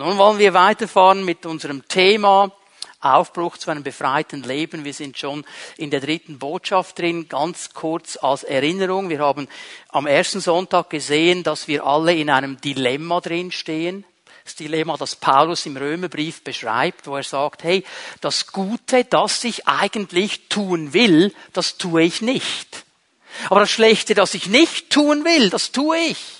Nun wollen wir weiterfahren mit unserem Thema Aufbruch zu einem befreiten Leben. Wir sind schon in der dritten Botschaft drin. Ganz kurz als Erinnerung. Wir haben am ersten Sonntag gesehen, dass wir alle in einem Dilemma drin stehen. Das Dilemma, das Paulus im Römerbrief beschreibt, wo er sagt, hey, das Gute, das ich eigentlich tun will, das tue ich nicht. Aber das Schlechte, das ich nicht tun will, das tue ich.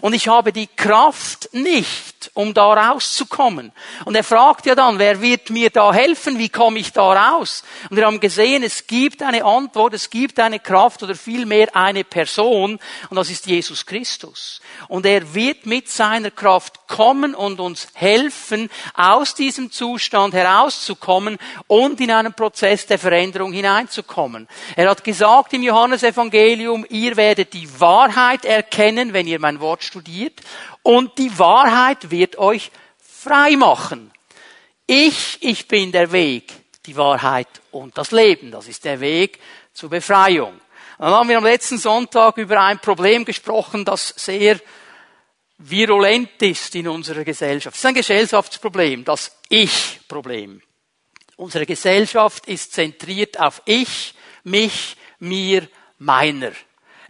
Und ich habe die Kraft nicht, um da rauszukommen. Und er fragt ja dann, wer wird mir da helfen? Wie komme ich da raus? Und wir haben gesehen, es gibt eine Antwort, es gibt eine Kraft oder vielmehr eine Person. Und das ist Jesus Christus. Und er wird mit seiner Kraft kommen und uns helfen, aus diesem Zustand herauszukommen und in einen Prozess der Veränderung hineinzukommen. Er hat gesagt im Johannesevangelium, ihr werdet die Wahrheit erkennen, wenn ihr mein Wort Wort studiert und die Wahrheit wird euch frei machen. Ich, ich bin der Weg, die Wahrheit und das Leben. Das ist der Weg zur Befreiung. Dann haben wir am letzten Sonntag über ein Problem gesprochen, das sehr virulent ist in unserer Gesellschaft. Es ist ein Gesellschaftsproblem, das Ich-Problem. Unsere Gesellschaft ist zentriert auf Ich, mich, mir, meiner.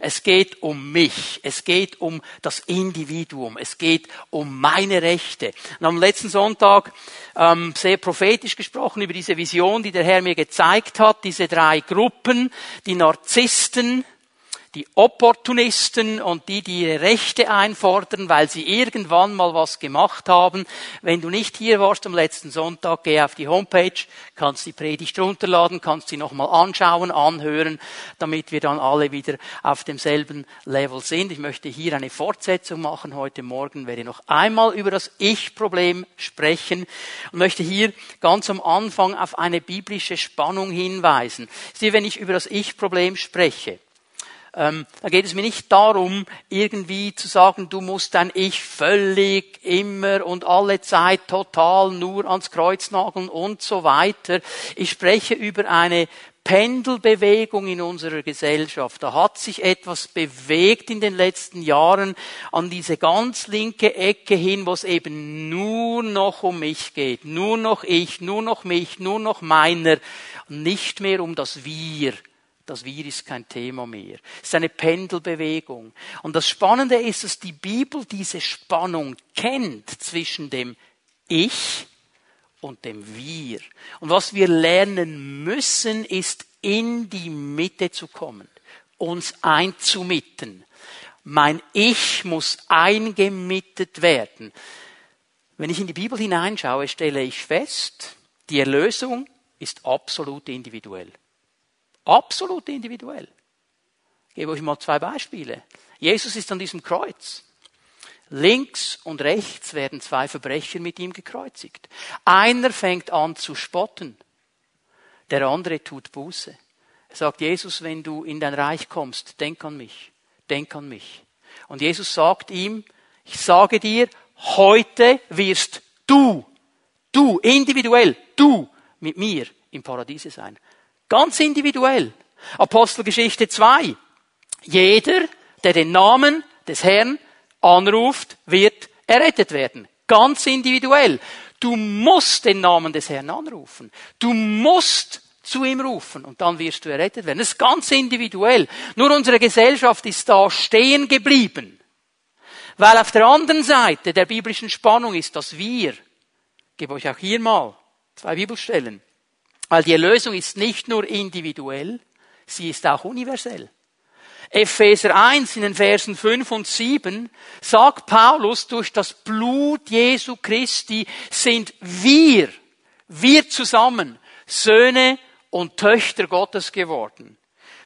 Es geht um mich. Es geht um das Individuum. Es geht um meine Rechte. Und am letzten Sonntag ähm, sehr prophetisch gesprochen über diese Vision, die der Herr mir gezeigt hat. Diese drei Gruppen, die Narzissten, die Opportunisten und die, die ihre Rechte einfordern, weil sie irgendwann mal was gemacht haben. Wenn du nicht hier warst am letzten Sonntag, geh auf die Homepage, kannst die Predigt runterladen, kannst sie nochmal anschauen, anhören, damit wir dann alle wieder auf demselben Level sind. Ich möchte hier eine Fortsetzung machen. Heute Morgen werde ich noch einmal über das Ich-Problem sprechen und möchte hier ganz am Anfang auf eine biblische Spannung hinweisen. Sieh, wenn ich über das Ich-Problem spreche, ähm, da geht es mir nicht darum, irgendwie zu sagen, du musst dein Ich völlig immer und alle Zeit total nur ans Kreuz nageln und so weiter. Ich spreche über eine Pendelbewegung in unserer Gesellschaft. Da hat sich etwas bewegt in den letzten Jahren an diese ganz linke Ecke hin, wo es eben nur noch um mich geht. Nur noch ich, nur noch mich, nur noch meiner. Nicht mehr um das Wir das Wir ist kein Thema mehr. Es ist eine Pendelbewegung. Und das Spannende ist, dass die Bibel diese Spannung kennt zwischen dem Ich und dem Wir. Und was wir lernen müssen, ist in die Mitte zu kommen, uns einzumitten. Mein Ich muss eingemittet werden. Wenn ich in die Bibel hineinschaue, stelle ich fest, die Erlösung ist absolut individuell. Absolut individuell. Ich gebe euch mal zwei Beispiele. Jesus ist an diesem Kreuz. Links und rechts werden zwei Verbrecher mit ihm gekreuzigt. Einer fängt an zu spotten. Der andere tut Buße. Er sagt, Jesus, wenn du in dein Reich kommst, denk an mich. Denk an mich. Und Jesus sagt ihm, ich sage dir, heute wirst du, du, individuell, du mit mir im Paradiese sein. Ganz individuell. Apostelgeschichte 2. Jeder, der den Namen des Herrn anruft, wird errettet werden. Ganz individuell. Du musst den Namen des Herrn anrufen. Du musst zu ihm rufen und dann wirst du errettet werden. Das ist ganz individuell. Nur unsere Gesellschaft ist da stehen geblieben. Weil auf der anderen Seite der biblischen Spannung ist das Wir. Ich gebe euch auch hier mal zwei Bibelstellen. Weil die Erlösung ist nicht nur individuell, sie ist auch universell. Epheser 1 in den Versen 5 und 7 sagt Paulus, durch das Blut Jesu Christi sind wir, wir zusammen, Söhne und Töchter Gottes geworden.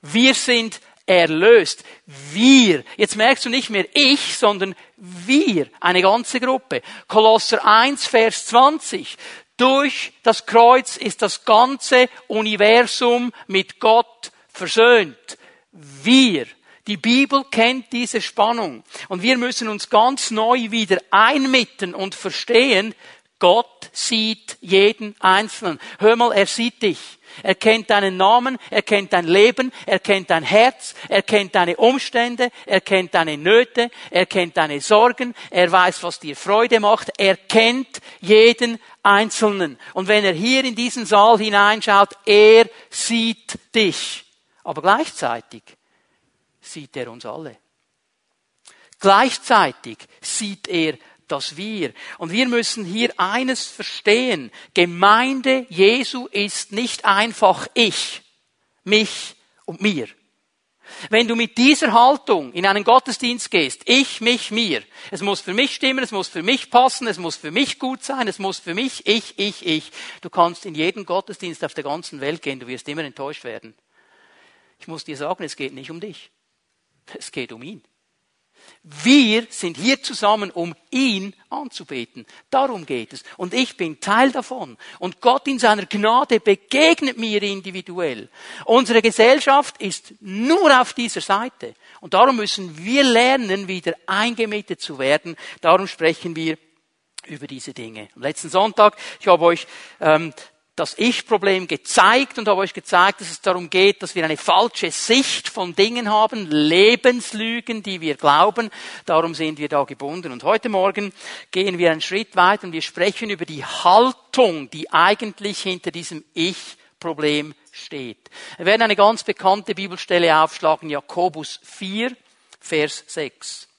Wir sind erlöst. Wir. Jetzt merkst du nicht mehr ich, sondern wir. Eine ganze Gruppe. Kolosser 1, Vers 20. Durch das Kreuz ist das ganze Universum mit Gott versöhnt. Wir. Die Bibel kennt diese Spannung. Und wir müssen uns ganz neu wieder einmitten und verstehen, Gott sieht jeden Einzelnen. Hör mal, er sieht dich. Er kennt deinen Namen, er kennt dein Leben, er kennt dein Herz, er kennt deine Umstände, er kennt deine Nöte, er kennt deine Sorgen, er weiß, was dir Freude macht, er kennt jeden Einzelnen. Und wenn er hier in diesen Saal hineinschaut, er sieht dich. Aber gleichzeitig sieht er uns alle. Gleichzeitig sieht er das Wir. Und wir müssen hier eines verstehen. Gemeinde Jesu ist nicht einfach ich, mich und mir. Wenn du mit dieser Haltung in einen Gottesdienst gehst, ich, mich, mir, es muss für mich stimmen, es muss für mich passen, es muss für mich gut sein, es muss für mich, ich, ich, ich. Du kannst in jeden Gottesdienst auf der ganzen Welt gehen, du wirst immer enttäuscht werden. Ich muss dir sagen, es geht nicht um dich. Es geht um ihn. Wir sind hier zusammen, um ihn anzubeten. Darum geht es. Und ich bin Teil davon. Und Gott in seiner Gnade begegnet mir individuell. Unsere Gesellschaft ist nur auf dieser Seite. Und darum müssen wir lernen, wieder eingemietet zu werden. Darum sprechen wir über diese Dinge. Am letzten Sonntag, ich habe euch ähm, das Ich-Problem gezeigt und habe euch gezeigt, dass es darum geht, dass wir eine falsche Sicht von Dingen haben, Lebenslügen, die wir glauben. Darum sind wir da gebunden. Und heute Morgen gehen wir einen Schritt weiter und wir sprechen über die Haltung, die eigentlich hinter diesem Ich-Problem steht. Wir werden eine ganz bekannte Bibelstelle aufschlagen, Jakobus 4, Vers 6.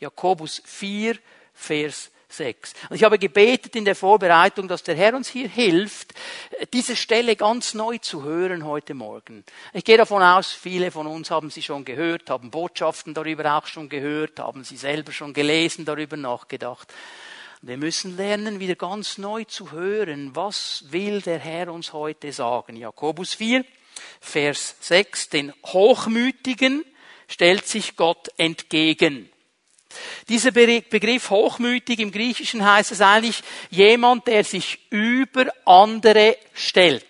Jakobus 4, Vers 6. 6. Und ich habe gebetet in der Vorbereitung, dass der Herr uns hier hilft, diese Stelle ganz neu zu hören heute Morgen. Ich gehe davon aus, viele von uns haben sie schon gehört, haben Botschaften darüber auch schon gehört, haben sie selber schon gelesen, darüber nachgedacht. Wir müssen lernen, wieder ganz neu zu hören, was will der Herr uns heute sagen. Jakobus 4, Vers 6, den Hochmütigen stellt sich Gott entgegen. Dieser Begriff hochmütig im Griechischen heißt es eigentlich jemand, der sich über andere stellt.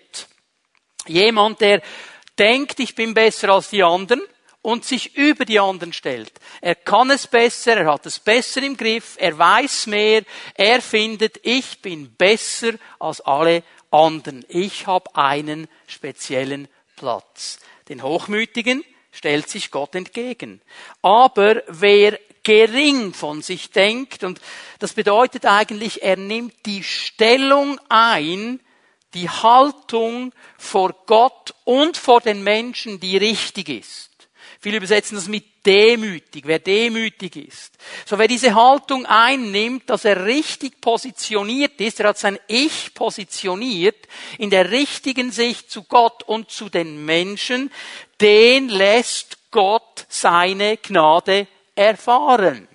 Jemand, der denkt, ich bin besser als die anderen und sich über die anderen stellt. Er kann es besser, er hat es besser im Griff, er weiß mehr, er findet, ich bin besser als alle anderen. Ich habe einen speziellen Platz. Den Hochmütigen stellt sich Gott entgegen. Aber wer gering von sich denkt. Und das bedeutet eigentlich, er nimmt die Stellung ein, die Haltung vor Gott und vor den Menschen, die richtig ist. Viele übersetzen das mit demütig, wer demütig ist. So wer diese Haltung einnimmt, dass er richtig positioniert ist, er hat sein Ich positioniert in der richtigen Sicht zu Gott und zu den Menschen, den lässt Gott seine Gnade erfahren.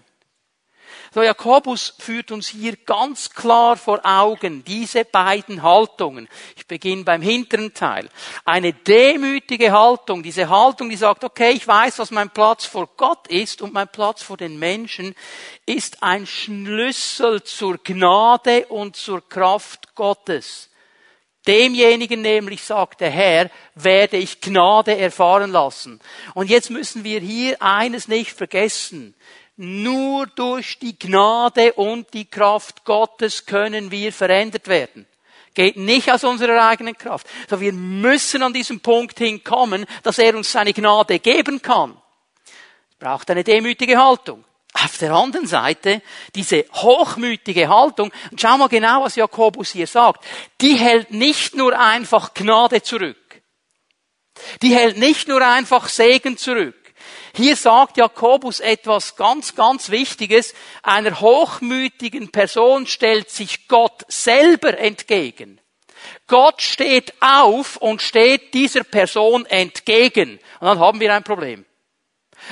So, Jakobus führt uns hier ganz klar vor Augen diese beiden Haltungen. Ich beginne beim hinteren Teil. Eine demütige Haltung, diese Haltung, die sagt, okay, ich weiß, was mein Platz vor Gott ist und mein Platz vor den Menschen ist ein Schlüssel zur Gnade und zur Kraft Gottes. Demjenigen nämlich, sagt der Herr, werde ich Gnade erfahren lassen. Und jetzt müssen wir hier eines nicht vergessen. Nur durch die Gnade und die Kraft Gottes können wir verändert werden. Geht nicht aus unserer eigenen Kraft. So wir müssen an diesem Punkt hinkommen, dass er uns seine Gnade geben kann. Es braucht eine demütige Haltung. Auf der anderen Seite, diese hochmütige Haltung, und schau mal genau, was Jakobus hier sagt, die hält nicht nur einfach Gnade zurück. Die hält nicht nur einfach Segen zurück. Hier sagt Jakobus etwas ganz, ganz Wichtiges. Einer hochmütigen Person stellt sich Gott selber entgegen. Gott steht auf und steht dieser Person entgegen. Und dann haben wir ein Problem.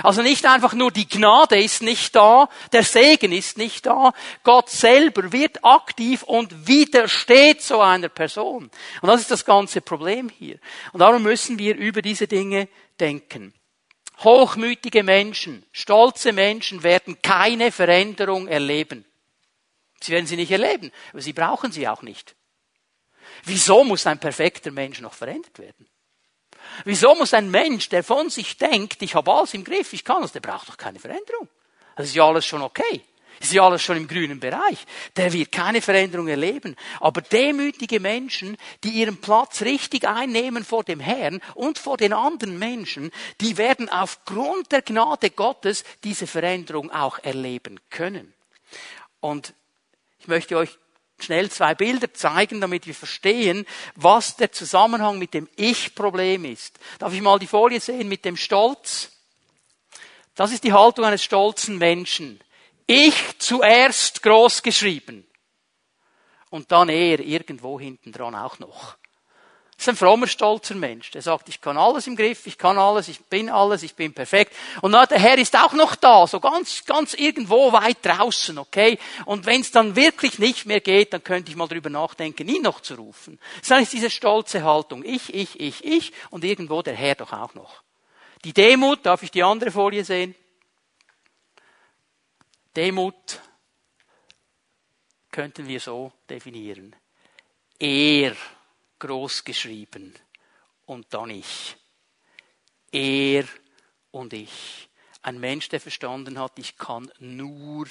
Also nicht einfach nur die Gnade ist nicht da, der Segen ist nicht da, Gott selber wird aktiv und widersteht so einer Person. Und das ist das ganze Problem hier. Und darum müssen wir über diese Dinge denken. Hochmütige Menschen, stolze Menschen werden keine Veränderung erleben. Sie werden sie nicht erleben, aber sie brauchen sie auch nicht. Wieso muss ein perfekter Mensch noch verändert werden? Wieso muss ein Mensch, der von sich denkt, ich habe alles im Griff, ich kann das, der braucht doch keine Veränderung. Das ist ja alles schon okay. ist ja alles schon im grünen Bereich. Der wird keine Veränderung erleben. Aber demütige Menschen, die ihren Platz richtig einnehmen vor dem Herrn und vor den anderen Menschen, die werden aufgrund der Gnade Gottes diese Veränderung auch erleben können. Und ich möchte euch schnell zwei Bilder zeigen, damit wir verstehen, was der Zusammenhang mit dem Ich-Problem ist. Darf ich mal die Folie sehen mit dem Stolz? Das ist die Haltung eines stolzen Menschen. Ich zuerst groß geschrieben. Und dann er irgendwo hinten dran auch noch. Ist ein frommer, stolzer Mensch, der sagt, ich kann alles im Griff, ich kann alles, ich bin alles, ich bin perfekt. Und der Herr ist auch noch da, so ganz, ganz irgendwo weit draußen, okay? Und wenn es dann wirklich nicht mehr geht, dann könnte ich mal drüber nachdenken, ihn noch zu rufen. Das ist diese stolze Haltung. Ich, ich, ich, ich und irgendwo der Herr doch auch noch. Die Demut, darf ich die andere Folie sehen? Demut könnten wir so definieren. Er groß geschrieben und dann ich. Er und ich. Ein Mensch, der verstanden hat, ich kann nur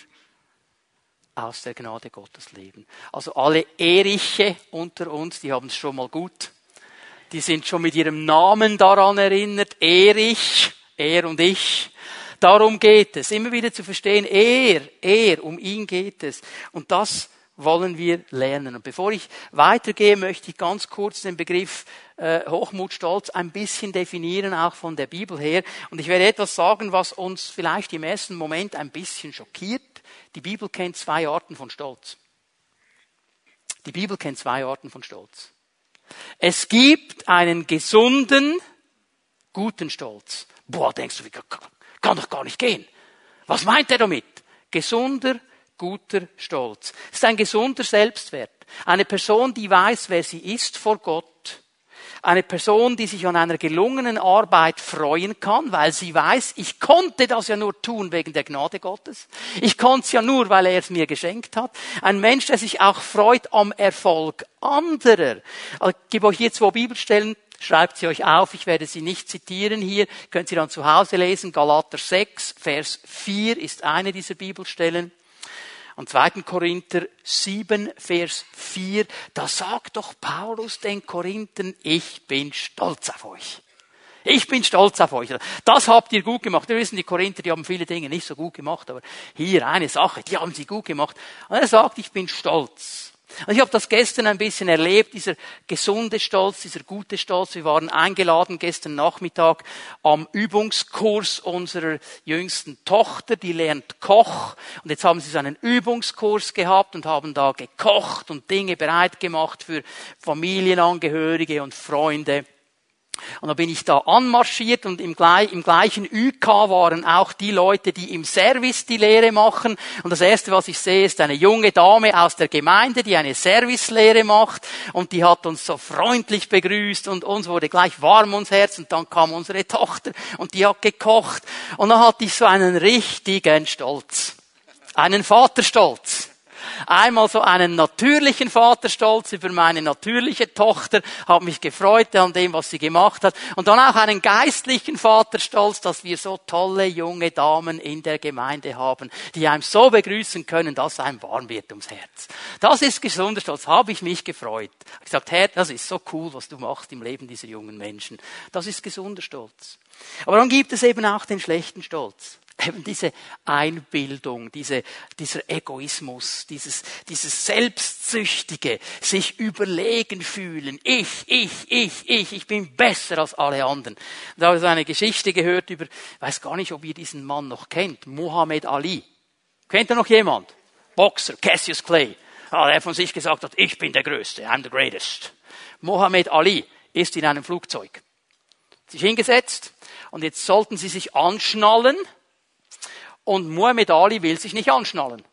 aus der Gnade Gottes leben. Also alle Eriche unter uns, die haben es schon mal gut. Die sind schon mit ihrem Namen daran erinnert. Erich, er und ich. Darum geht es. Immer wieder zu verstehen, er, er, um ihn geht es. Und das wollen wir lernen. Und bevor ich weitergehe, möchte ich ganz kurz den Begriff äh, Hochmut, Stolz ein bisschen definieren, auch von der Bibel her. Und ich werde etwas sagen, was uns vielleicht im ersten Moment ein bisschen schockiert. Die Bibel kennt zwei Arten von Stolz. Die Bibel kennt zwei Arten von Stolz. Es gibt einen gesunden, guten Stolz. Boah, denkst du, kann doch gar nicht gehen. Was meint er damit? Gesunder, guter Stolz. Es ist ein gesunder Selbstwert. Eine Person, die weiß, wer sie ist vor Gott. Eine Person, die sich an einer gelungenen Arbeit freuen kann, weil sie weiß, ich konnte das ja nur tun wegen der Gnade Gottes. Ich konnte es ja nur, weil er es mir geschenkt hat. Ein Mensch, der sich auch freut am Erfolg anderer. Ich gebe euch hier zwei Bibelstellen, Schreibt sie euch auf, ich werde sie nicht zitieren hier, könnt sie dann zu Hause lesen. Galater 6, Vers 4 ist eine dieser Bibelstellen. Und 2. Korinther 7, Vers 4, da sagt doch Paulus den Korinthern, ich bin stolz auf euch. Ich bin stolz auf euch. Das habt ihr gut gemacht. Wir wissen, die Korinther, die haben viele Dinge nicht so gut gemacht, aber hier eine Sache, die haben sie gut gemacht. Und er sagt, ich bin stolz. Und ich habe das gestern ein bisschen erlebt, dieser gesunde Stolz, dieser gute Stolz. Wir waren eingeladen gestern Nachmittag am Übungskurs unserer jüngsten Tochter, die lernt Koch. Und jetzt haben sie so einen Übungskurs gehabt und haben da gekocht und Dinge bereit gemacht für Familienangehörige und Freunde. Und dann bin ich da anmarschiert und im, gleichen UK waren auch die Leute, die im Service die Lehre machen. Und das erste, was ich sehe, ist eine junge Dame aus der Gemeinde, die eine Servicelehre macht. Und die hat uns so freundlich begrüßt und uns wurde gleich warm ums Herz. Und dann kam unsere Tochter und die hat gekocht. Und dann hatte ich so einen richtigen Stolz. Einen Vaterstolz. Einmal so einen natürlichen Vaterstolz über meine natürliche Tochter, habe mich gefreut an dem, was sie gemacht hat. Und dann auch einen geistlichen Vaterstolz, dass wir so tolle junge Damen in der Gemeinde haben, die einem so begrüßen können, dass einem warm wird ums Herz. Das ist gesunder Stolz, habe ich mich gefreut. Ich habe gesagt, Herr, das ist so cool, was du machst im Leben dieser jungen Menschen. Das ist gesunder Stolz. Aber dann gibt es eben auch den schlechten Stolz. Eben diese Einbildung, diese, dieser Egoismus, dieses, dieses selbstsüchtige, sich überlegen fühlen. Ich, ich, ich, ich, ich bin besser als alle anderen. Da habe ich eine Geschichte gehört über, ich weiß gar nicht, ob ihr diesen Mann noch kennt, Muhammad Ali. Kennt ihr noch jemand? Boxer, Cassius Clay. Ah, der von sich gesagt hat, ich bin der Größte, I'm the greatest. Muhammad Ali ist in einem Flugzeug. Sich hingesetzt und jetzt sollten sie sich anschnallen und Muhammad Ali will sich nicht anschnallen.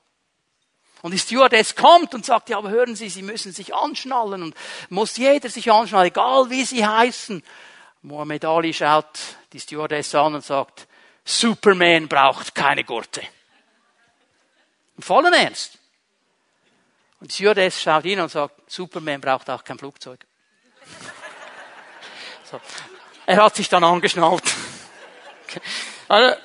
Und die Stewardess kommt und sagt, ja, aber hören Sie, Sie müssen sich anschnallen und muss jeder sich anschnallen, egal wie Sie heißen. Muhammad Ali schaut die Stewardess an und sagt, Superman braucht keine Gurte. Im vollen Ernst. Und die Stewardess schaut ihn und sagt, Superman braucht auch kein Flugzeug. So. Er hat sich dann angeschnallt. Also,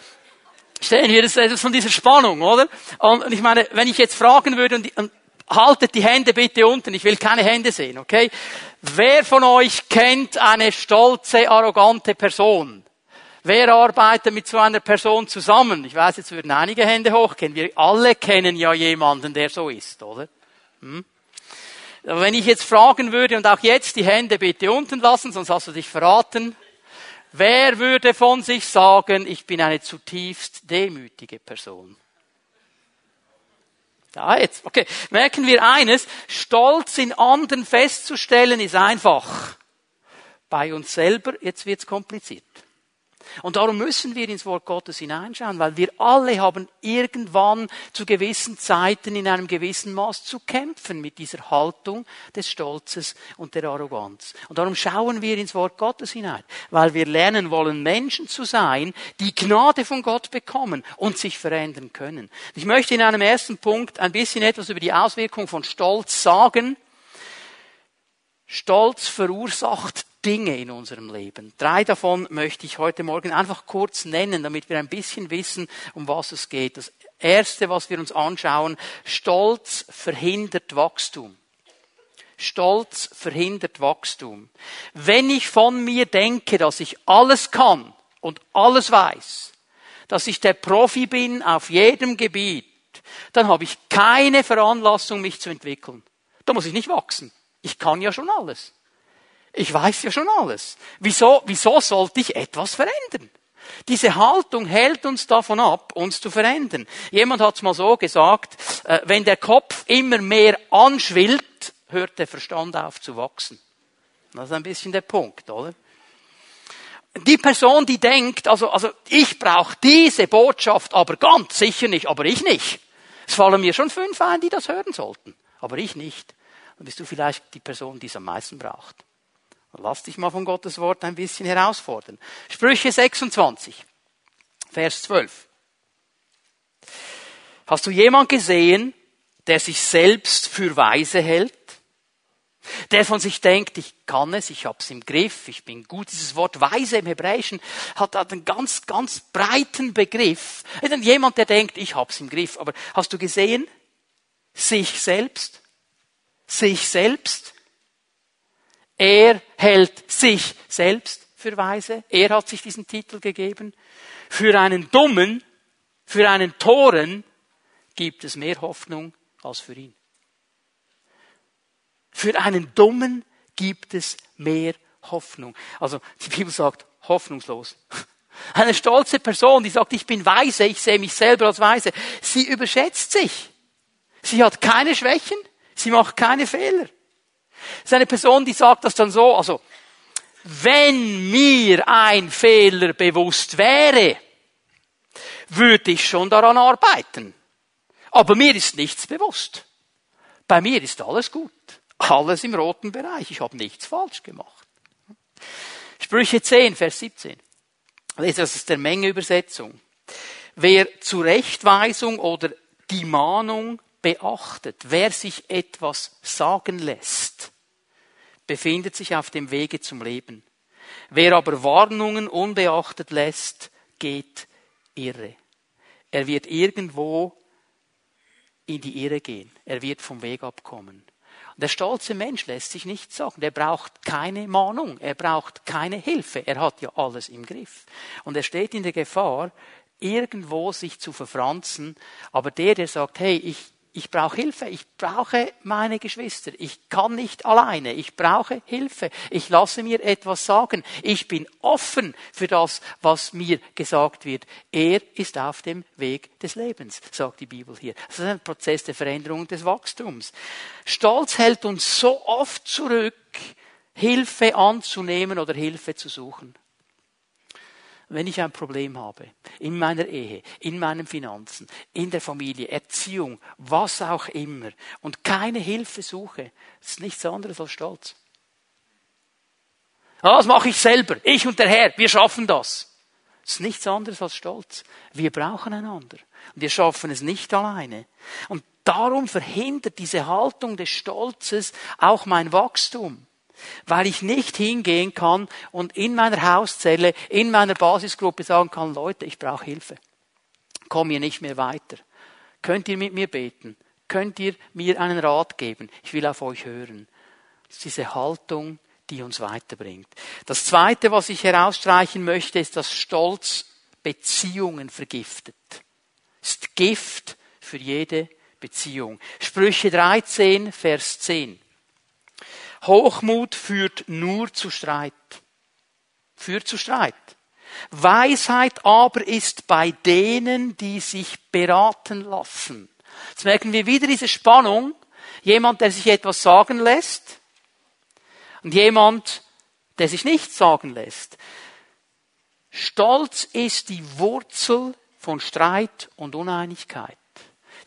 Stellen wir das von dieser Spannung, oder? Und ich meine, wenn ich jetzt fragen würde und, und haltet die Hände bitte unten, ich will keine Hände sehen, okay? Wer von euch kennt eine stolze, arrogante Person? Wer arbeitet mit so einer Person zusammen? Ich weiß, jetzt würden einige Hände hochgehen. Wir alle kennen ja jemanden, der so ist, oder? Hm? Wenn ich jetzt fragen würde und auch jetzt die Hände bitte unten lassen, sonst hast du dich verraten. Wer würde von sich sagen, ich bin eine zutiefst demütige Person? Da jetzt. Okay. Merken wir eines. Stolz in anderen festzustellen ist einfach. Bei uns selber, jetzt wird's kompliziert. Und darum müssen wir ins Wort Gottes hineinschauen, weil wir alle haben irgendwann zu gewissen Zeiten in einem gewissen Maß zu kämpfen mit dieser Haltung des Stolzes und der Arroganz. Und darum schauen wir ins Wort Gottes hinein, weil wir lernen wollen, Menschen zu sein, die Gnade von Gott bekommen und sich verändern können. Ich möchte in einem ersten Punkt ein bisschen etwas über die Auswirkung von Stolz sagen. Stolz verursacht Dinge in unserem Leben. Drei davon möchte ich heute Morgen einfach kurz nennen, damit wir ein bisschen wissen, um was es geht. Das erste, was wir uns anschauen, Stolz verhindert Wachstum. Stolz verhindert Wachstum. Wenn ich von mir denke, dass ich alles kann und alles weiß, dass ich der Profi bin auf jedem Gebiet, dann habe ich keine Veranlassung, mich zu entwickeln. Da muss ich nicht wachsen. Ich kann ja schon alles. Ich weiß ja schon alles. Wieso, wieso sollte ich etwas verändern? Diese Haltung hält uns davon ab, uns zu verändern. Jemand hat es mal so gesagt, äh, wenn der Kopf immer mehr anschwillt, hört der Verstand auf zu wachsen. Das ist ein bisschen der Punkt, oder? Die Person, die denkt, also, also ich brauche diese Botschaft, aber ganz sicher nicht, aber ich nicht. Es fallen mir schon fünf ein, die das hören sollten, aber ich nicht. Dann bist du vielleicht die Person, die es am meisten braucht. Lass dich mal von Gottes Wort ein bisschen herausfordern. Sprüche 26, Vers 12. Hast du jemand gesehen, der sich selbst für weise hält? Der von sich denkt, ich kann es, ich hab's im Griff, ich bin gut. Dieses Wort weise im Hebräischen hat einen ganz, ganz breiten Begriff. Jemand, der denkt, ich hab's im Griff. Aber hast du gesehen? Sich selbst? Sich selbst? Er hält sich selbst für weise. Er hat sich diesen Titel gegeben. Für einen Dummen, für einen Toren gibt es mehr Hoffnung als für ihn. Für einen Dummen gibt es mehr Hoffnung. Also die Bibel sagt hoffnungslos. Eine stolze Person, die sagt, ich bin weise, ich sehe mich selber als weise, sie überschätzt sich. Sie hat keine Schwächen, sie macht keine Fehler. Das ist eine Person, die sagt das dann so, also, wenn mir ein Fehler bewusst wäre, würde ich schon daran arbeiten. Aber mir ist nichts bewusst. Bei mir ist alles gut. Alles im roten Bereich. Ich habe nichts falsch gemacht. Sprüche 10, Vers 17. Lese das ist der Menge Übersetzung. Wer Zurechtweisung oder die Mahnung beachtet, wer sich etwas sagen lässt, befindet sich auf dem Wege zum Leben. Wer aber Warnungen unbeachtet lässt, geht irre. Er wird irgendwo in die Irre gehen. Er wird vom Weg abkommen. Der stolze Mensch lässt sich nichts sagen. Der braucht keine Mahnung. Er braucht keine Hilfe. Er hat ja alles im Griff. Und er steht in der Gefahr, irgendwo sich zu verfranzen. Aber der, der sagt, hey, ich ich brauche Hilfe, ich brauche meine Geschwister, ich kann nicht alleine, ich brauche Hilfe, ich lasse mir etwas sagen, ich bin offen für das, was mir gesagt wird. Er ist auf dem Weg des Lebens, sagt die Bibel hier. Das ist ein Prozess der Veränderung des Wachstums. Stolz hält uns so oft zurück, Hilfe anzunehmen oder Hilfe zu suchen wenn ich ein Problem habe, in meiner Ehe, in meinen Finanzen, in der Familie, Erziehung, was auch immer, und keine Hilfe suche, ist nichts anderes als Stolz. Das mache ich selber, ich und der Herr, wir schaffen das. Das ist nichts anderes als Stolz. Wir brauchen einander. Und wir schaffen es nicht alleine. Und darum verhindert diese Haltung des Stolzes auch mein Wachstum weil ich nicht hingehen kann und in meiner Hauszelle, in meiner Basisgruppe sagen kann, Leute, ich brauche Hilfe. komme hier nicht mehr weiter. Könnt ihr mit mir beten? Könnt ihr mir einen Rat geben? Ich will auf euch hören. Das ist diese Haltung, die uns weiterbringt. Das Zweite, was ich herausstreichen möchte, ist, dass Stolz Beziehungen vergiftet. Ist Gift für jede Beziehung. Sprüche 13, Vers 10. Hochmut führt nur zu Streit. Führt zu Streit. Weisheit aber ist bei denen, die sich beraten lassen. Jetzt merken wir wieder diese Spannung. Jemand, der sich etwas sagen lässt und jemand, der sich nichts sagen lässt. Stolz ist die Wurzel von Streit und Uneinigkeit.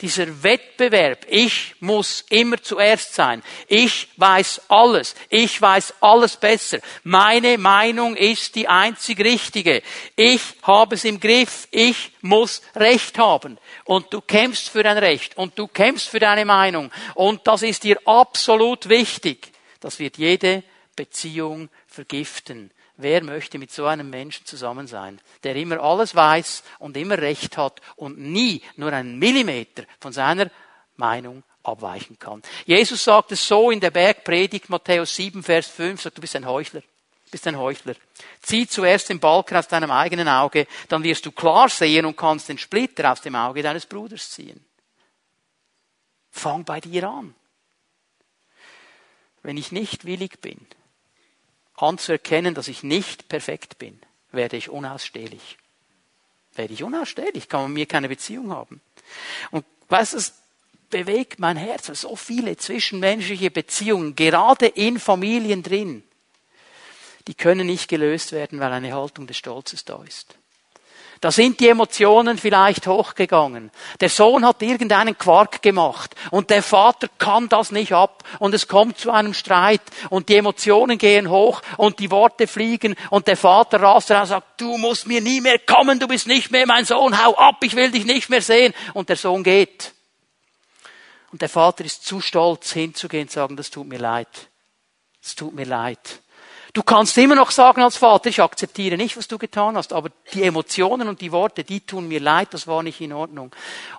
Dieser Wettbewerb, ich muss immer zuerst sein. Ich weiß alles. Ich weiß alles besser. Meine Meinung ist die einzig richtige. Ich habe es im Griff. Ich muss Recht haben. Und du kämpfst für dein Recht. Und du kämpfst für deine Meinung. Und das ist dir absolut wichtig. Das wird jede Beziehung vergiften. Wer möchte mit so einem Menschen zusammen sein, der immer alles weiß und immer Recht hat und nie nur einen Millimeter von seiner Meinung abweichen kann? Jesus sagt es so in der Bergpredigt Matthäus 7, Vers 5, sagt, du bist ein Heuchler. Bist ein Heuchler. Zieh zuerst den Balken aus deinem eigenen Auge, dann wirst du klar sehen und kannst den Splitter aus dem Auge deines Bruders ziehen. Fang bei dir an. Wenn ich nicht willig bin, anzuerkennen, dass ich nicht perfekt bin, werde ich unausstehlich. Werde ich unausstehlich, kann man mir keine Beziehung haben. Und was es bewegt mein Herz, so viele zwischenmenschliche Beziehungen, gerade in Familien drin, die können nicht gelöst werden, weil eine Haltung des Stolzes da ist. Da sind die Emotionen vielleicht hochgegangen. Der Sohn hat irgendeinen Quark gemacht und der Vater kann das nicht ab und es kommt zu einem Streit und die Emotionen gehen hoch und die Worte fliegen und der Vater rast raus und sagt, du musst mir nie mehr kommen, du bist nicht mehr mein Sohn, hau ab, ich will dich nicht mehr sehen. Und der Sohn geht. Und der Vater ist zu stolz hinzugehen und sagen, das tut mir leid. Es tut mir leid. Du kannst immer noch sagen als Vater, ich akzeptiere nicht, was du getan hast, aber die Emotionen und die Worte, die tun mir leid, das war nicht in Ordnung.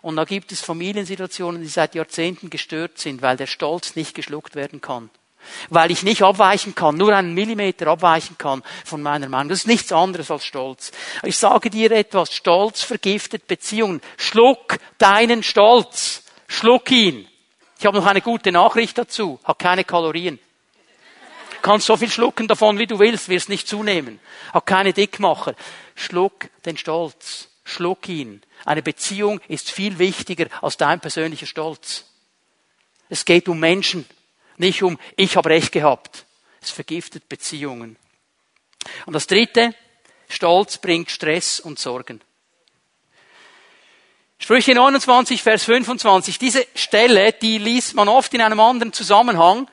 Und da gibt es Familiensituationen, die seit Jahrzehnten gestört sind, weil der Stolz nicht geschluckt werden kann. Weil ich nicht abweichen kann, nur einen Millimeter abweichen kann von meiner Meinung. Das ist nichts anderes als Stolz. Ich sage dir etwas, Stolz vergiftet Beziehungen. Schluck deinen Stolz. Schluck ihn. Ich habe noch eine gute Nachricht dazu. Hat keine Kalorien kannst so viel schlucken davon, wie du willst, wirst nicht zunehmen. Hat keine Dickmacher. Schluck den Stolz. Schluck ihn. Eine Beziehung ist viel wichtiger als dein persönlicher Stolz. Es geht um Menschen, nicht um ich habe recht gehabt. Es vergiftet Beziehungen. Und das dritte, Stolz bringt Stress und Sorgen. Sprüche 29, Vers 25. Diese Stelle, die liest man oft in einem anderen Zusammenhang.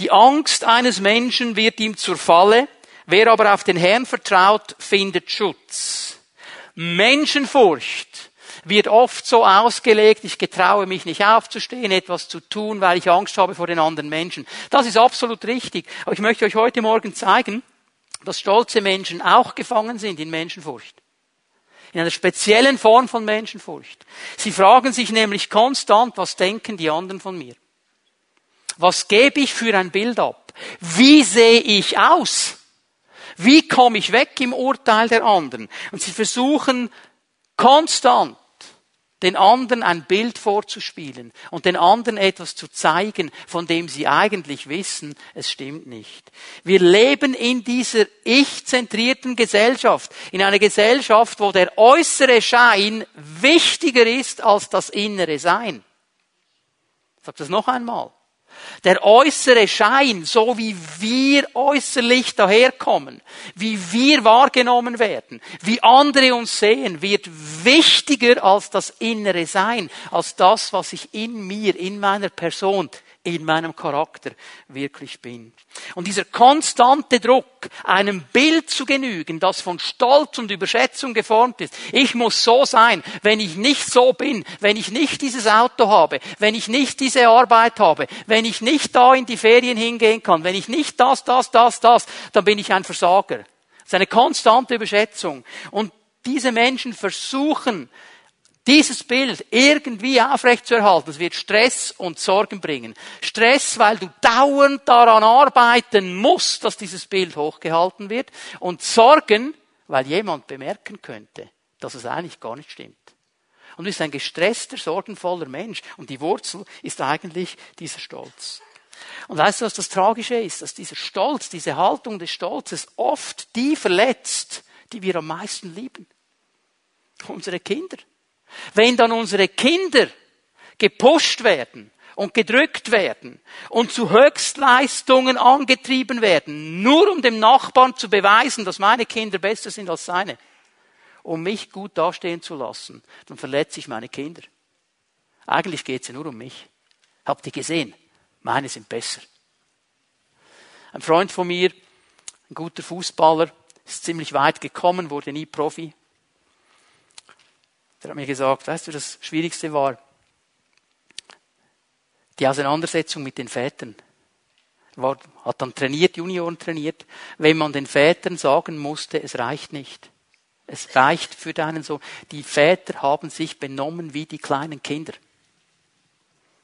Die Angst eines Menschen wird ihm zur Falle, wer aber auf den Herrn vertraut, findet Schutz. Menschenfurcht wird oft so ausgelegt, ich getraue mich nicht aufzustehen, etwas zu tun, weil ich Angst habe vor den anderen Menschen. Das ist absolut richtig. Aber ich möchte euch heute Morgen zeigen, dass stolze Menschen auch gefangen sind in Menschenfurcht. In einer speziellen Form von Menschenfurcht. Sie fragen sich nämlich konstant, was denken die anderen von mir? Was gebe ich für ein Bild ab? Wie sehe ich aus? Wie komme ich weg im Urteil der anderen? Und sie versuchen konstant den anderen ein Bild vorzuspielen und den anderen etwas zu zeigen, von dem sie eigentlich wissen, es stimmt nicht. Wir leben in dieser ich-zentrierten Gesellschaft, in einer Gesellschaft, wo der äußere Schein wichtiger ist als das innere Sein. Ich sage das noch einmal. Der äußere Schein, so wie wir äußerlich daherkommen, wie wir wahrgenommen werden, wie andere uns sehen, wird wichtiger als das innere Sein, als das, was ich in mir, in meiner Person in meinem Charakter wirklich bin. Und dieser konstante Druck, einem Bild zu genügen, das von Stolz und Überschätzung geformt ist. Ich muss so sein. Wenn ich nicht so bin, wenn ich nicht dieses Auto habe, wenn ich nicht diese Arbeit habe, wenn ich nicht da in die Ferien hingehen kann, wenn ich nicht das, das, das, das, dann bin ich ein Versager. Das ist eine konstante Überschätzung. Und diese Menschen versuchen, dieses Bild irgendwie aufrechtzuerhalten, das wird Stress und Sorgen bringen. Stress, weil du dauernd daran arbeiten musst, dass dieses Bild hochgehalten wird. Und Sorgen, weil jemand bemerken könnte, dass es eigentlich gar nicht stimmt. Und du bist ein gestresster, sorgenvoller Mensch. Und die Wurzel ist eigentlich dieser Stolz. Und weißt du, was das Tragische ist? Dass dieser Stolz, diese Haltung des Stolzes oft die verletzt, die wir am meisten lieben. Unsere Kinder. Wenn dann unsere Kinder gepusht werden und gedrückt werden und zu Höchstleistungen angetrieben werden, nur um dem Nachbarn zu beweisen, dass meine Kinder besser sind als seine, um mich gut dastehen zu lassen, dann verletze ich meine Kinder. Eigentlich geht es ja nur um mich. Habt ihr gesehen? Meine sind besser. Ein Freund von mir, ein guter Fußballer, ist ziemlich weit gekommen, wurde nie Profi, der hat mir gesagt, weißt du, das Schwierigste war die Auseinandersetzung mit den Vätern. War, hat dann trainiert, Junioren trainiert, wenn man den Vätern sagen musste, es reicht nicht. Es reicht für deinen Sohn. Die Väter haben sich benommen wie die kleinen Kinder.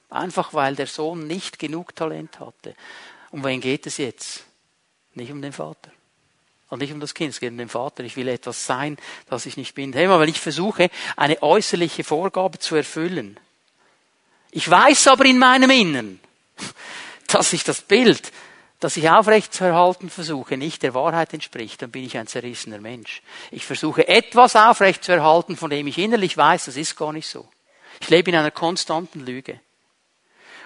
Einfach weil der Sohn nicht genug Talent hatte. Um wen geht es jetzt? Nicht um den Vater. Und nicht um das Kind, es geht um den Vater. Ich will etwas sein, das ich nicht bin. Hey, weil ich versuche, eine äußerliche Vorgabe zu erfüllen. Ich weiß aber in meinem Innern, dass ich das Bild, das ich aufrechtzuerhalten versuche, nicht der Wahrheit entspricht, dann bin ich ein zerrissener Mensch. Ich versuche etwas aufrechtzuerhalten, von dem ich innerlich weiß, das ist gar nicht so. Ich lebe in einer konstanten Lüge.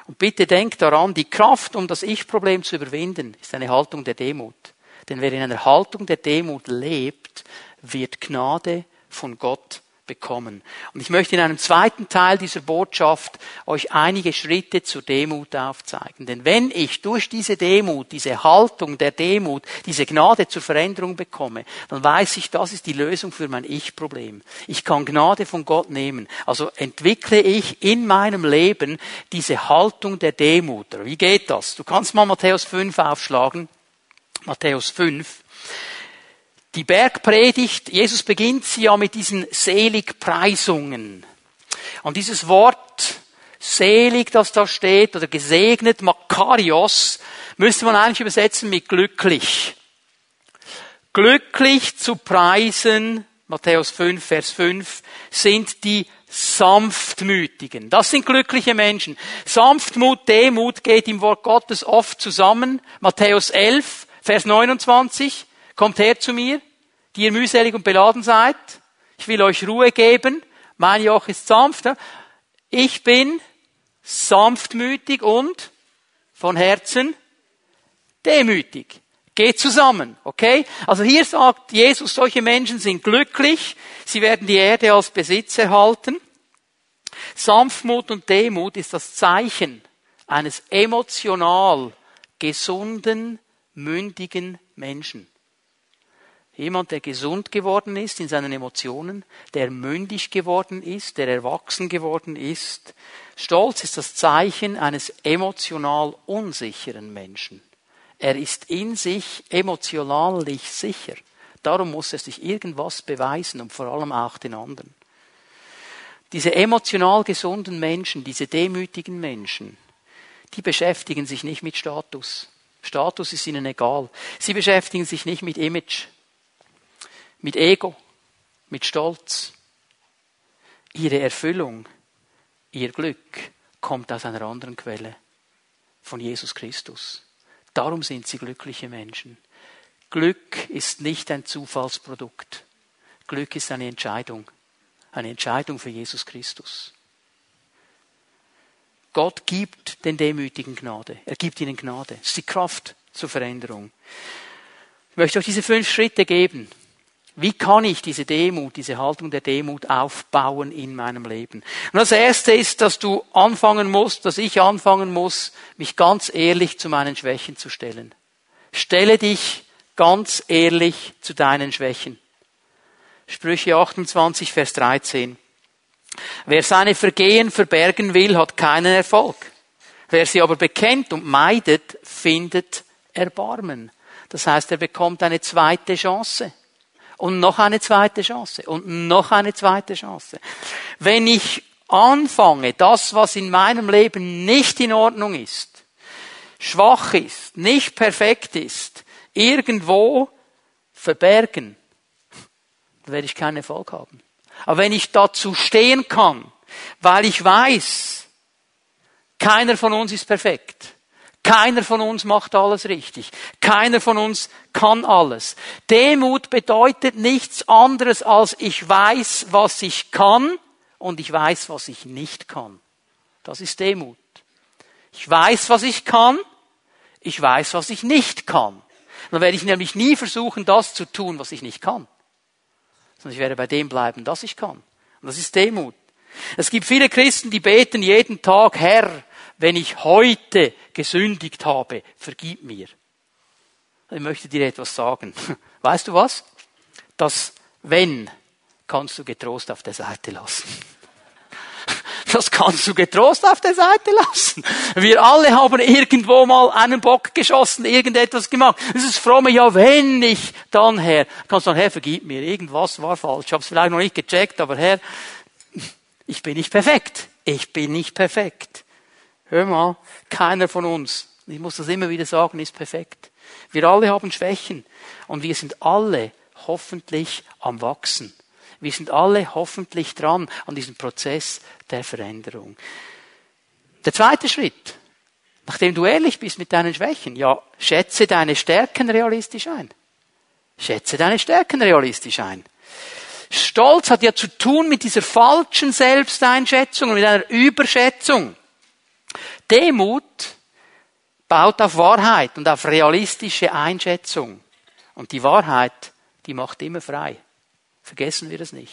Und bitte denkt daran, die Kraft, um das Ich-Problem zu überwinden, ist eine Haltung der Demut. Denn wer in einer Haltung der Demut lebt, wird Gnade von Gott bekommen. Und ich möchte in einem zweiten Teil dieser Botschaft euch einige Schritte zur Demut aufzeigen. Denn wenn ich durch diese Demut, diese Haltung der Demut, diese Gnade zur Veränderung bekomme, dann weiß ich, das ist die Lösung für mein Ich-Problem. Ich kann Gnade von Gott nehmen. Also entwickle ich in meinem Leben diese Haltung der Demut. Wie geht das? Du kannst mal Matthäus 5 aufschlagen. Matthäus 5. Die Bergpredigt, Jesus beginnt sie ja mit diesen Seligpreisungen. Und dieses Wort selig, das da steht, oder gesegnet, Makarios, müsste man eigentlich übersetzen mit glücklich. Glücklich zu preisen, Matthäus 5, Vers 5, sind die Sanftmütigen. Das sind glückliche Menschen. Sanftmut, Demut geht im Wort Gottes oft zusammen. Matthäus 11, Vers 29, kommt her zu mir, die ihr mühselig und beladen seid. Ich will euch Ruhe geben. Mein Joch ist sanft. Ich bin sanftmütig und von Herzen demütig. Geht zusammen, okay? Also hier sagt Jesus, solche Menschen sind glücklich, sie werden die Erde als Besitz erhalten. Sanftmut und Demut ist das Zeichen eines emotional gesunden, mündigen Menschen. Jemand, der gesund geworden ist in seinen Emotionen, der mündig geworden ist, der erwachsen geworden ist. Stolz ist das Zeichen eines emotional unsicheren Menschen. Er ist in sich emotionalich sicher. Darum muss er sich irgendwas beweisen und vor allem auch den anderen. Diese emotional gesunden Menschen, diese demütigen Menschen, die beschäftigen sich nicht mit Status. Status ist ihnen egal. Sie beschäftigen sich nicht mit Image, mit Ego, mit Stolz. Ihre Erfüllung, ihr Glück kommt aus einer anderen Quelle, von Jesus Christus. Darum sind sie glückliche Menschen. Glück ist nicht ein Zufallsprodukt. Glück ist eine Entscheidung. Eine Entscheidung für Jesus Christus. Gott gibt den Demütigen Gnade. Er gibt ihnen Gnade. Das ist die Kraft zur Veränderung. Ich möchte euch diese fünf Schritte geben. Wie kann ich diese Demut, diese Haltung der Demut aufbauen in meinem Leben? Und das erste ist, dass du anfangen musst, dass ich anfangen muss, mich ganz ehrlich zu meinen Schwächen zu stellen. Stelle dich ganz ehrlich zu deinen Schwächen. Sprüche 28, Vers 13. Wer seine Vergehen verbergen will, hat keinen Erfolg. Wer sie aber bekennt und meidet, findet Erbarmen. Das heißt, er bekommt eine zweite Chance. Und noch eine zweite Chance. Und noch eine zweite Chance. Wenn ich anfange, das, was in meinem Leben nicht in Ordnung ist, schwach ist, nicht perfekt ist, irgendwo verbergen, werde ich keinen Erfolg haben. Aber wenn ich dazu stehen kann, weil ich weiß, keiner von uns ist perfekt. Keiner von uns macht alles richtig. Keiner von uns kann alles. Demut bedeutet nichts anderes als ich weiß, was ich kann und ich weiß, was ich nicht kann. Das ist Demut. Ich weiß, was ich kann. Ich weiß, was ich nicht kann. Dann werde ich nämlich nie versuchen, das zu tun, was ich nicht kann. Sondern ich werde bei dem bleiben, das ich kann. Und das ist Demut. Es gibt viele Christen, die beten jeden Tag, Herr, wenn ich heute gesündigt habe, vergib mir. Ich möchte dir etwas sagen. Weißt du was? Das wenn kannst du getrost auf der Seite lassen. Das kannst du getrost auf der Seite lassen. Wir alle haben irgendwo mal einen Bock geschossen, irgendetwas gemacht. Das ist fromme, ja, wenn ich dann Herr, kannst du sagen, Herr, vergib mir, irgendwas war falsch. Ich habe es vielleicht noch nicht gecheckt, aber Herr, ich bin nicht perfekt. Ich bin nicht perfekt. Hör mal, keiner von uns, ich muss das immer wieder sagen, ist perfekt. Wir alle haben Schwächen und wir sind alle hoffentlich am Wachsen. Wir sind alle hoffentlich dran an diesem Prozess der Veränderung. Der zweite Schritt, nachdem du ehrlich bist mit deinen Schwächen, ja, schätze deine Stärken realistisch ein. Schätze deine Stärken realistisch ein. Stolz hat ja zu tun mit dieser falschen Selbsteinschätzung und mit einer Überschätzung. Demut baut auf Wahrheit und auf realistische Einschätzung. Und die Wahrheit, die macht immer frei. Vergessen wir das nicht.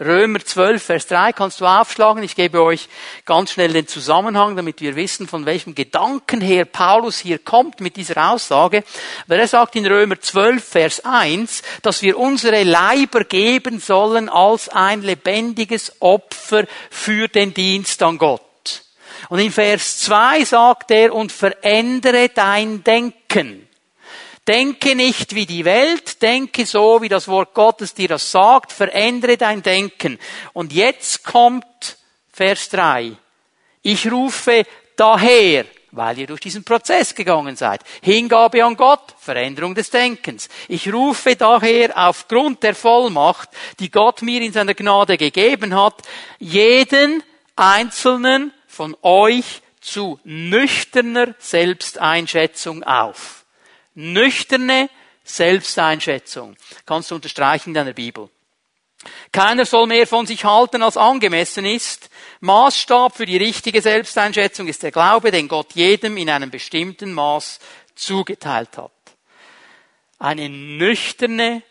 Römer 12, Vers 3 kannst du aufschlagen. Ich gebe euch ganz schnell den Zusammenhang, damit wir wissen, von welchem Gedanken her Paulus hier kommt mit dieser Aussage. Weil er sagt in Römer 12, Vers 1, dass wir unsere Leiber geben sollen als ein lebendiges Opfer für den Dienst an Gott. Und in Vers 2 sagt er, und verändere dein Denken. Denke nicht wie die Welt, denke so, wie das Wort Gottes dir das sagt, verändere dein Denken. Und jetzt kommt Vers 3. Ich rufe daher, weil ihr durch diesen Prozess gegangen seid. Hingabe an Gott, Veränderung des Denkens. Ich rufe daher aufgrund der Vollmacht, die Gott mir in seiner Gnade gegeben hat, jeden einzelnen von euch zu nüchterner Selbsteinschätzung auf. Nüchterne Selbsteinschätzung. Kannst du unterstreichen in deiner Bibel. Keiner soll mehr von sich halten, als angemessen ist. Maßstab für die richtige Selbsteinschätzung ist der Glaube, den Gott jedem in einem bestimmten Maß zugeteilt hat. Eine nüchterne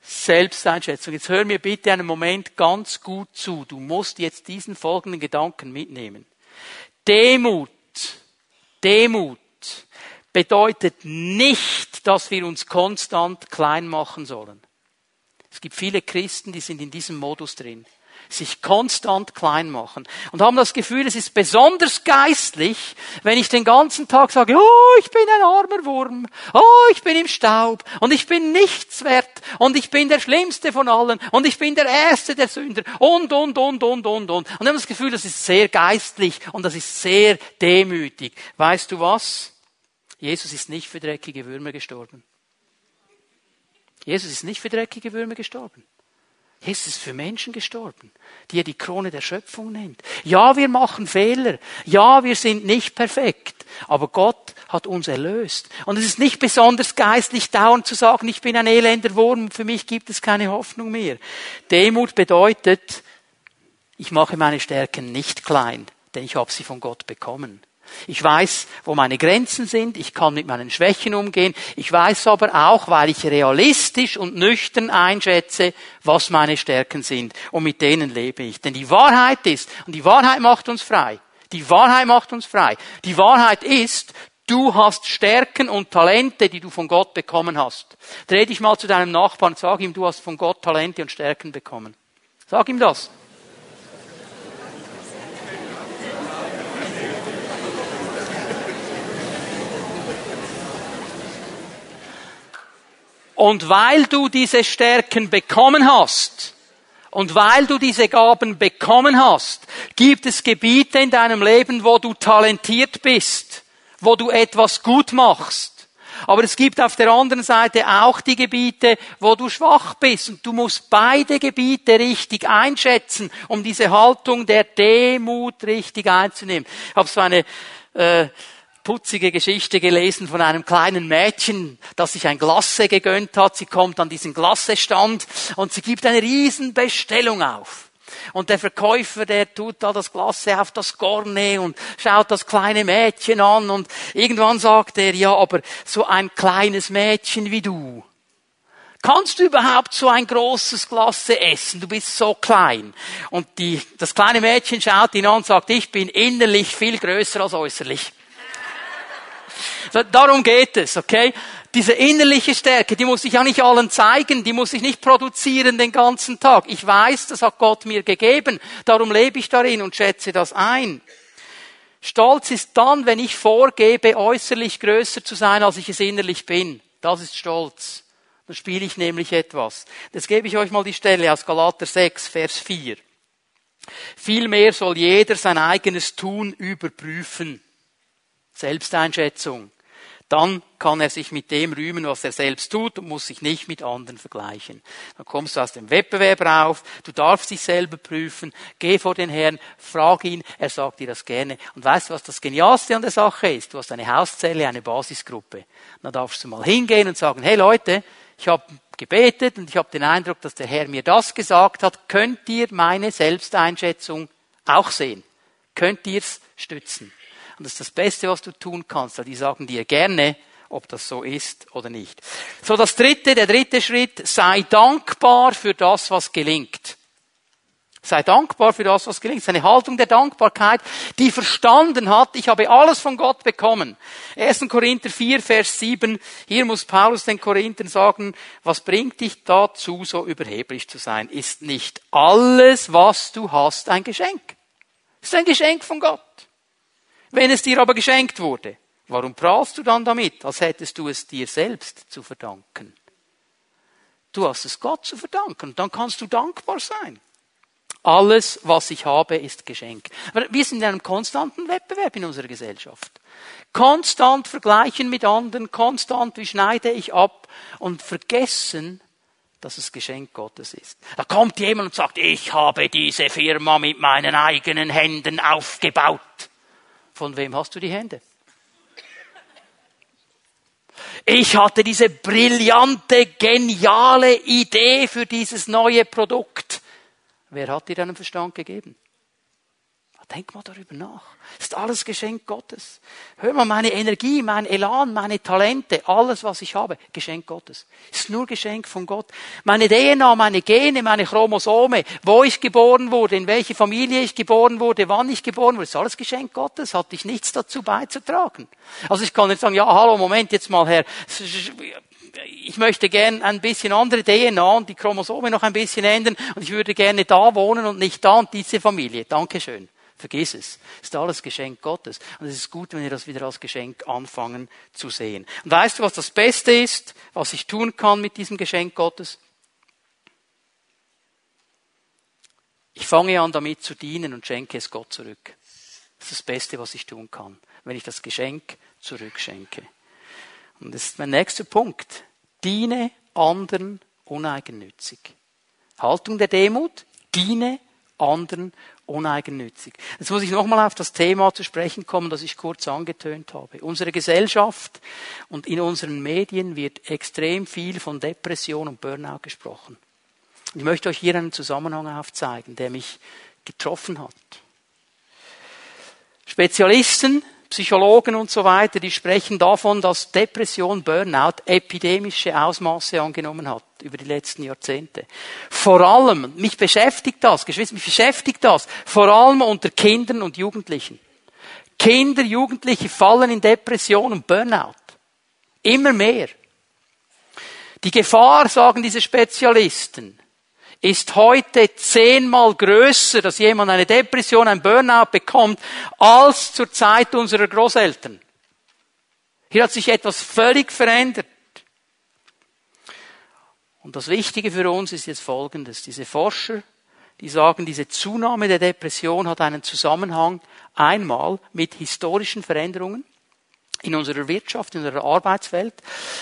Selbsteinschätzung. Jetzt hör mir bitte einen Moment ganz gut zu. Du musst jetzt diesen folgenden Gedanken mitnehmen. Demut, Demut bedeutet nicht, dass wir uns konstant klein machen sollen. Es gibt viele Christen, die sind in diesem Modus drin sich konstant klein machen und haben das Gefühl, es ist besonders geistlich, wenn ich den ganzen Tag sage, oh, ich bin ein armer Wurm, oh, ich bin im Staub und ich bin nichts wert und ich bin der Schlimmste von allen und ich bin der Erste der Sünder und, und, und, und, und, und. Und ich habe das Gefühl, das ist sehr geistlich und das ist sehr demütig. Weißt du was? Jesus ist nicht für dreckige Würmer gestorben. Jesus ist nicht für dreckige Würmer gestorben. Jesus ist für Menschen gestorben, die er die Krone der Schöpfung nennt. Ja, wir machen Fehler. Ja, wir sind nicht perfekt. Aber Gott hat uns erlöst. Und es ist nicht besonders geistlich dauernd zu sagen, ich bin ein elender Wurm, für mich gibt es keine Hoffnung mehr. Demut bedeutet, ich mache meine Stärken nicht klein, denn ich habe sie von Gott bekommen. Ich weiß, wo meine Grenzen sind. Ich kann mit meinen Schwächen umgehen. Ich weiß aber auch, weil ich realistisch und nüchtern einschätze, was meine Stärken sind. Und mit denen lebe ich. Denn die Wahrheit ist, und die Wahrheit macht uns frei. Die Wahrheit macht uns frei. Die Wahrheit ist, du hast Stärken und Talente, die du von Gott bekommen hast. Dreh dich mal zu deinem Nachbarn und sag ihm, du hast von Gott Talente und Stärken bekommen. Sag ihm das. Und weil du diese Stärken bekommen hast, und weil du diese Gaben bekommen hast, gibt es Gebiete in deinem Leben, wo du talentiert bist, wo du etwas gut machst. Aber es gibt auf der anderen Seite auch die Gebiete, wo du schwach bist. Und du musst beide Gebiete richtig einschätzen, um diese Haltung der Demut richtig einzunehmen. Ich habe so eine äh, putzige Geschichte gelesen von einem kleinen Mädchen, das sich ein Glasse gegönnt hat. Sie kommt an diesen Glassestand und sie gibt eine riesen Bestellung auf. Und der Verkäufer, der tut da das Glasse auf das Gorne und schaut das kleine Mädchen an und irgendwann sagt er, ja, aber so ein kleines Mädchen wie du, Kannst du überhaupt so ein großes Glasse essen? Du bist so klein. Und die, das kleine Mädchen schaut ihn an und sagt, ich bin innerlich viel größer als äußerlich. Darum geht es, okay? Diese innerliche Stärke, die muss ich ja nicht allen zeigen, die muss ich nicht produzieren den ganzen Tag. Ich weiß, das hat Gott mir gegeben, darum lebe ich darin und schätze das ein. Stolz ist dann, wenn ich vorgebe, äußerlich größer zu sein, als ich es innerlich bin. Das ist Stolz. Dann spiele ich nämlich etwas. Jetzt gebe ich euch mal die Stelle aus Galater 6, Vers 4. Vielmehr soll jeder sein eigenes Tun überprüfen. Selbsteinschätzung dann kann er sich mit dem rühmen, was er selbst tut und muss sich nicht mit anderen vergleichen. Dann kommst du aus dem Wettbewerb rauf, du darfst dich selber prüfen, geh vor den Herrn, frag ihn, er sagt dir das gerne. Und weißt du, was das Genialste an der Sache ist? Du hast eine Hauszelle, eine Basisgruppe. Dann darfst du mal hingehen und sagen, hey Leute, ich habe gebetet und ich habe den Eindruck, dass der Herr mir das gesagt hat. Könnt ihr meine Selbsteinschätzung auch sehen? Könnt ihr es stützen? Und das ist das Beste, was du tun kannst, weil die sagen dir gerne, ob das so ist oder nicht. So, das dritte, der dritte Schritt, sei dankbar für das, was gelingt. Sei dankbar für das, was gelingt. Seine Haltung der Dankbarkeit, die verstanden hat, ich habe alles von Gott bekommen. 1. Korinther 4, Vers 7. Hier muss Paulus den Korinthern sagen, was bringt dich dazu, so überheblich zu sein? Ist nicht alles, was du hast, ein Geschenk? Ist ein Geschenk von Gott. Wenn es dir aber geschenkt wurde, warum prahlst du dann damit, als hättest du es dir selbst zu verdanken? Du hast es Gott zu verdanken dann kannst du dankbar sein. Alles, was ich habe, ist Geschenk. Wir sind in einem konstanten Wettbewerb in unserer Gesellschaft. Konstant vergleichen mit anderen, konstant, wie schneide ich ab und vergessen, dass es Geschenk Gottes ist. Da kommt jemand und sagt, ich habe diese Firma mit meinen eigenen Händen aufgebaut. Von wem hast du die Hände? Ich hatte diese brillante, geniale Idee für dieses neue Produkt. Wer hat dir deinen Verstand gegeben? Denk mal darüber nach. Das ist alles Geschenk Gottes. Hör mal, meine Energie, mein Elan, meine Talente, alles, was ich habe, Geschenk Gottes. Ist nur Geschenk von Gott. Meine DNA, meine Gene, meine Chromosome, wo ich geboren wurde, in welche Familie ich geboren wurde, wann ich geboren wurde, ist alles Geschenk Gottes. Hatte ich nichts dazu beizutragen. Also ich kann nicht sagen, ja, hallo, Moment, jetzt mal her ich möchte gern ein bisschen andere DNA und die Chromosome noch ein bisschen ändern und ich würde gerne da wohnen und nicht da und diese Familie. Dankeschön. Vergiss es. Es ist alles Geschenk Gottes. Und es ist gut, wenn wir das wieder als Geschenk anfangen zu sehen. Und weißt du, was das Beste ist, was ich tun kann mit diesem Geschenk Gottes? Ich fange an, damit zu dienen und schenke es Gott zurück. Das ist das Beste, was ich tun kann, wenn ich das Geschenk zurückschenke. Und das ist mein nächster Punkt. Diene anderen uneigennützig. Haltung der Demut, diene anderen uneigennützig. Jetzt muss ich nochmal auf das Thema zu sprechen kommen, das ich kurz angetönt habe. Unsere Gesellschaft und in unseren Medien wird extrem viel von Depression und Burnout gesprochen. Ich möchte euch hier einen Zusammenhang aufzeigen, der mich getroffen hat. Spezialisten Psychologen und so weiter, die sprechen davon, dass Depression, Burnout epidemische Ausmaße angenommen hat über die letzten Jahrzehnte. Vor allem, mich beschäftigt das, Geschwister, mich beschäftigt das, vor allem unter Kindern und Jugendlichen. Kinder, Jugendliche fallen in Depression und Burnout. Immer mehr. Die Gefahr, sagen diese Spezialisten, ist heute zehnmal größer, dass jemand eine Depression, ein Burnout bekommt, als zur Zeit unserer Großeltern. Hier hat sich etwas völlig verändert. Und das Wichtige für uns ist jetzt Folgendes. Diese Forscher, die sagen, diese Zunahme der Depression hat einen Zusammenhang einmal mit historischen Veränderungen in unserer Wirtschaft, in unserer Arbeitswelt.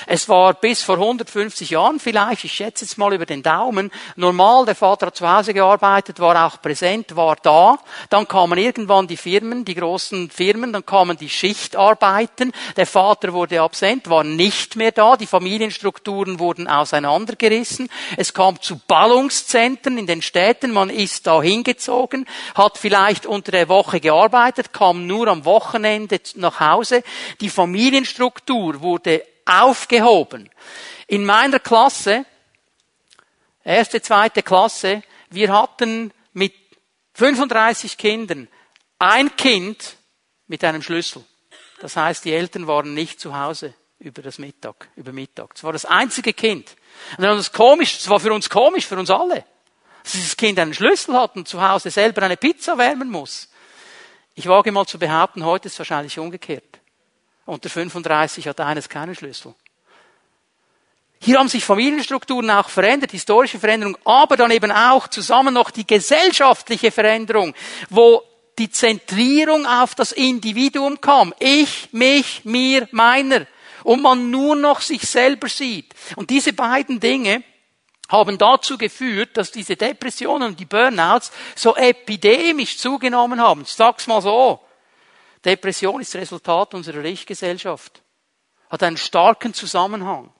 Es war bis vor 150 Jahren vielleicht, ich schätze jetzt mal über den Daumen, normal, der Vater hat zu Hause gearbeitet, war auch präsent, war da. Dann kamen irgendwann die Firmen, die großen Firmen, dann kamen die Schichtarbeiten. Der Vater wurde absent, war nicht mehr da, die Familienstrukturen wurden auseinandergerissen. Es kam zu Ballungszentren in den Städten, man ist da hingezogen, hat vielleicht unter der Woche gearbeitet, kam nur am Wochenende nach Hause. Die die Familienstruktur wurde aufgehoben. In meiner Klasse, erste, zweite Klasse, wir hatten mit 35 Kindern ein Kind mit einem Schlüssel. Das heißt, die Eltern waren nicht zu Hause über das Mittag, über Mittag. Das war das einzige Kind. Und das komisch, das war für uns komisch, für uns alle. Dass dieses Kind einen Schlüssel hat und zu Hause selber eine Pizza wärmen muss. Ich wage mal zu behaupten, heute ist es wahrscheinlich umgekehrt. Unter 35 hat eines keinen Schlüssel. Hier haben sich Familienstrukturen auch verändert, historische Veränderung, aber dann eben auch zusammen noch die gesellschaftliche Veränderung, wo die Zentrierung auf das Individuum kam. Ich, mich, mir, meiner. Und man nur noch sich selber sieht. Und diese beiden Dinge haben dazu geführt, dass diese Depressionen und die Burnouts so epidemisch zugenommen haben. Ich sag's mal so. Depression ist Resultat unserer Ich-Gesellschaft. Hat einen starken Zusammenhang.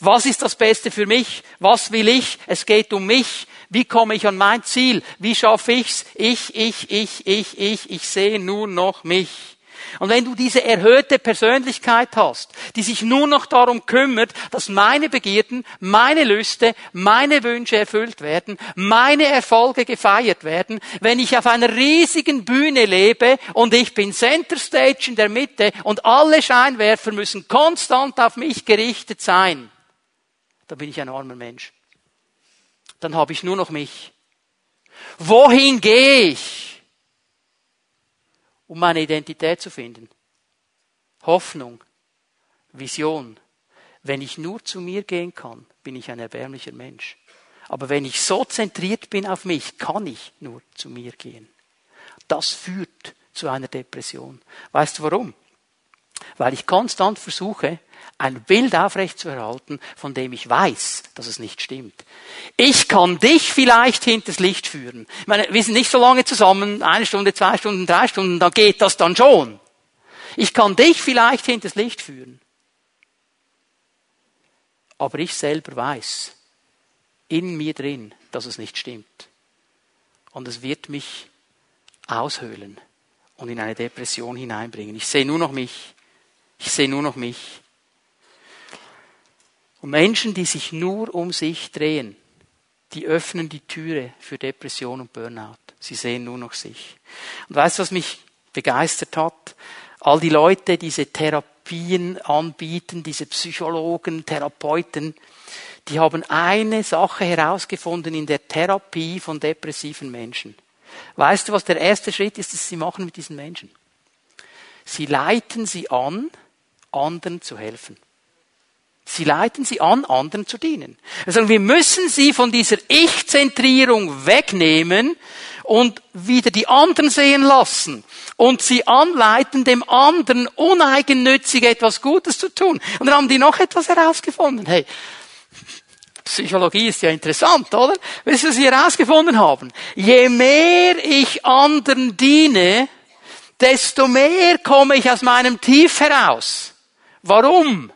Was ist das Beste für mich? Was will ich? Es geht um mich. Wie komme ich an mein Ziel? Wie schaffe ich's? Ich, ich, ich, ich, ich, ich sehe nur noch mich. Und wenn du diese erhöhte Persönlichkeit hast, die sich nur noch darum kümmert, dass meine Begierden, meine Lüste, meine Wünsche erfüllt werden, meine Erfolge gefeiert werden, wenn ich auf einer riesigen Bühne lebe und ich bin Center Stage in der Mitte und alle Scheinwerfer müssen konstant auf mich gerichtet sein, dann bin ich ein armer Mensch. Dann habe ich nur noch mich. Wohin gehe ich? Um meine Identität zu finden. Hoffnung, Vision. Wenn ich nur zu mir gehen kann, bin ich ein erbärmlicher Mensch. Aber wenn ich so zentriert bin auf mich, kann ich nur zu mir gehen. Das führt zu einer Depression. Weißt du warum? Weil ich konstant versuche, ein Bild aufrechtzuerhalten, von dem ich weiß, dass es nicht stimmt. Ich kann dich vielleicht hinters Licht führen. Ich meine, wir sind nicht so lange zusammen, eine Stunde, zwei Stunden, drei Stunden, da geht das dann schon. Ich kann dich vielleicht hinters Licht führen. Aber ich selber weiß, in mir drin, dass es nicht stimmt. Und es wird mich aushöhlen und in eine Depression hineinbringen. Ich sehe nur noch mich. Ich sehe nur noch mich. Und Menschen, die sich nur um sich drehen, die öffnen die Türe für Depression und Burnout. Sie sehen nur noch sich. Und weißt du, was mich begeistert hat? All die Leute, diese Therapien anbieten, diese Psychologen, Therapeuten, die haben eine Sache herausgefunden in der Therapie von depressiven Menschen. Weißt du, was der erste Schritt ist, das sie machen mit diesen Menschen? Sie leiten sie an, anderen zu helfen. Sie leiten sie an, anderen zu dienen. Also wir müssen sie von dieser Ich-Zentrierung wegnehmen und wieder die anderen sehen lassen und sie anleiten, dem anderen uneigennützig etwas Gutes zu tun. Und dann haben die noch etwas herausgefunden. Hey, Psychologie ist ja interessant, oder? Wisst ihr, was sie herausgefunden haben? Je mehr ich anderen diene, desto mehr komme ich aus meinem Tief heraus. Warum?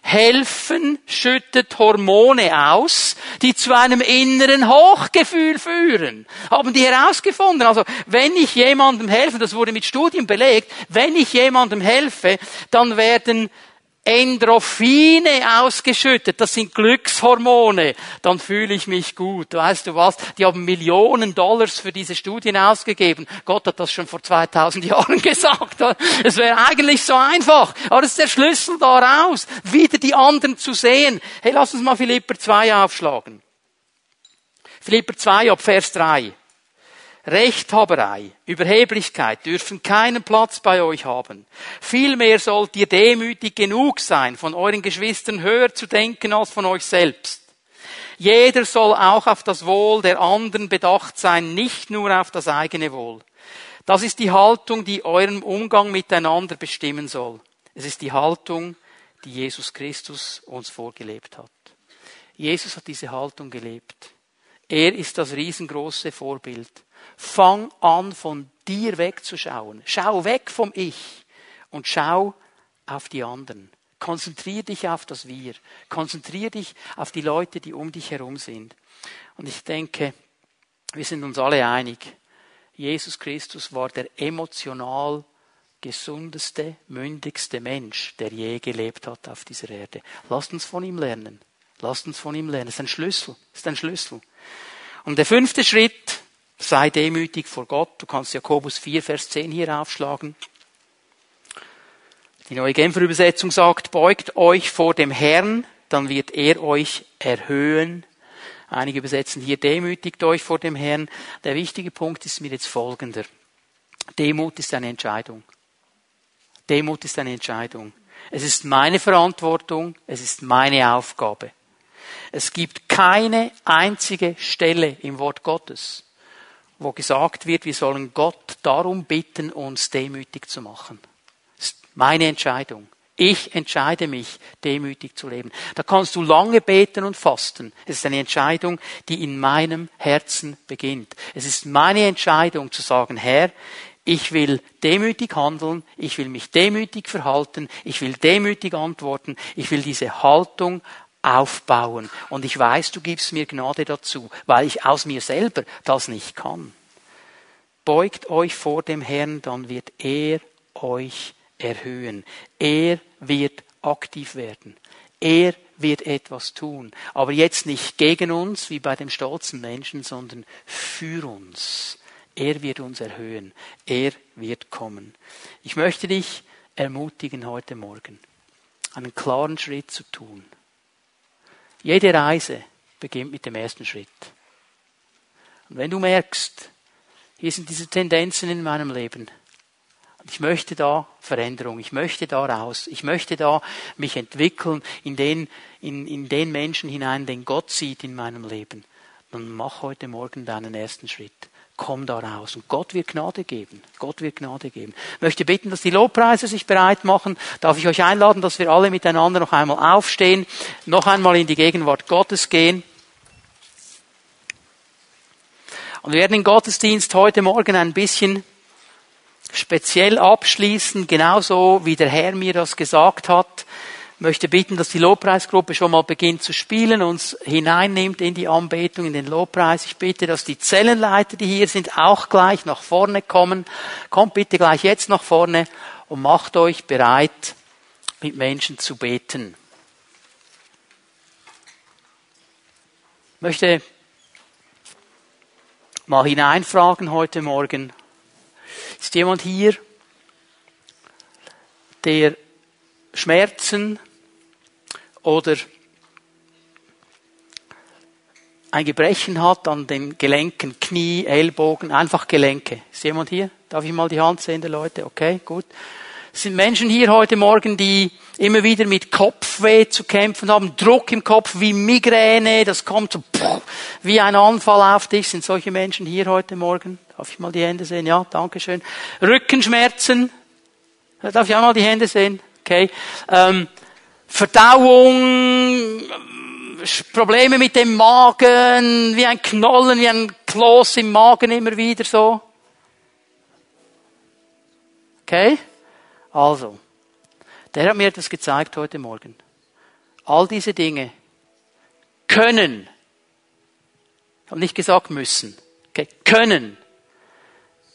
Helfen schüttet Hormone aus, die zu einem inneren Hochgefühl führen. Haben die herausgefunden. Also, wenn ich jemandem helfe, das wurde mit Studien belegt, wenn ich jemandem helfe, dann werden Endorphine ausgeschüttet, das sind Glückshormone, dann fühle ich mich gut. Weißt du was? Die haben Millionen Dollars für diese Studien ausgegeben. Gott hat das schon vor 2000 Jahren gesagt. Es wäre eigentlich so einfach. Aber das ist der Schlüssel daraus, wieder die anderen zu sehen. Hey, lass uns mal Philipper 2 aufschlagen. Philipper 2 ab Vers 3. Rechthaberei, Überheblichkeit dürfen keinen Platz bei euch haben. Vielmehr sollt ihr demütig genug sein, von euren Geschwistern höher zu denken als von euch selbst. Jeder soll auch auf das Wohl der anderen bedacht sein, nicht nur auf das eigene Wohl. Das ist die Haltung, die euren Umgang miteinander bestimmen soll. Es ist die Haltung, die Jesus Christus uns vorgelebt hat. Jesus hat diese Haltung gelebt. Er ist das riesengroße Vorbild. Fang an, von dir wegzuschauen. Schau weg vom Ich und schau auf die anderen. Konzentrier dich auf das Wir. Konzentrier dich auf die Leute, die um dich herum sind. Und ich denke, wir sind uns alle einig. Jesus Christus war der emotional gesundeste, mündigste Mensch, der je gelebt hat auf dieser Erde. Lasst uns von ihm lernen. Lasst uns von ihm lernen. Das ist ein Schlüssel. Das ist ein Schlüssel. Und der fünfte Schritt, sei demütig vor Gott. Du kannst Jakobus 4, Vers 10 hier aufschlagen. Die neue Genfer Übersetzung sagt, beugt euch vor dem Herrn, dann wird er euch erhöhen. Einige übersetzen hier, demütigt euch vor dem Herrn. Der wichtige Punkt ist mir jetzt folgender. Demut ist eine Entscheidung. Demut ist eine Entscheidung. Es ist meine Verantwortung, es ist meine Aufgabe. Es gibt keine einzige Stelle im Wort Gottes, wo gesagt wird, wir sollen Gott darum bitten, uns demütig zu machen. Das ist meine Entscheidung. Ich entscheide mich, demütig zu leben. Da kannst du lange beten und fasten. Es ist eine Entscheidung, die in meinem Herzen beginnt. Es ist meine Entscheidung zu sagen, Herr, ich will demütig handeln, ich will mich demütig verhalten, ich will demütig antworten, ich will diese Haltung aufbauen. Und ich weiß, du gibst mir Gnade dazu, weil ich aus mir selber das nicht kann. Beugt euch vor dem Herrn, dann wird er euch erhöhen. Er wird aktiv werden. Er wird etwas tun. Aber jetzt nicht gegen uns, wie bei dem stolzen Menschen, sondern für uns. Er wird uns erhöhen. Er wird kommen. Ich möchte dich ermutigen heute Morgen, einen klaren Schritt zu tun. Jede Reise beginnt mit dem ersten Schritt. Und wenn du merkst, hier sind diese Tendenzen in meinem Leben, ich möchte da Veränderung, ich möchte da raus, ich möchte da mich entwickeln in den, in, in den Menschen hinein, den Gott sieht in meinem Leben, dann mach heute Morgen deinen ersten Schritt komm da raus. Und Gott wird Gnade geben. Gott wird Gnade geben. Ich möchte bitten, dass die Lobpreise sich bereit machen. Darf ich euch einladen, dass wir alle miteinander noch einmal aufstehen, noch einmal in die Gegenwart Gottes gehen. Und wir werden den Gottesdienst heute Morgen ein bisschen speziell abschließen, genauso wie der Herr mir das gesagt hat möchte bitten, dass die Lobpreisgruppe schon mal beginnt zu spielen, uns hineinnimmt in die Anbetung, in den Lobpreis. Ich bitte, dass die Zellenleiter, die hier sind, auch gleich nach vorne kommen. Kommt bitte gleich jetzt nach vorne und macht euch bereit, mit Menschen zu beten. Ich möchte mal hineinfragen heute Morgen. Ist jemand hier, der Schmerzen oder ein Gebrechen hat an den Gelenken, Knie, Ellbogen, einfach Gelenke. Ist jemand hier? Darf ich mal die Hand sehen der Leute? Okay, gut. Es sind Menschen hier heute Morgen, die immer wieder mit Kopfweh zu kämpfen haben, Druck im Kopf wie Migräne, das kommt so wie ein Anfall auf dich. Sind solche Menschen hier heute Morgen? Darf ich mal die Hände sehen? Ja, danke schön. Rückenschmerzen. Darf ich auch mal die Hände sehen? Okay. Ähm, Verdauung, Probleme mit dem Magen, wie ein Knollen, wie ein Kloß im Magen immer wieder so. Okay? Also, der hat mir etwas gezeigt heute Morgen. All diese Dinge können, ich habe nicht gesagt müssen, okay, können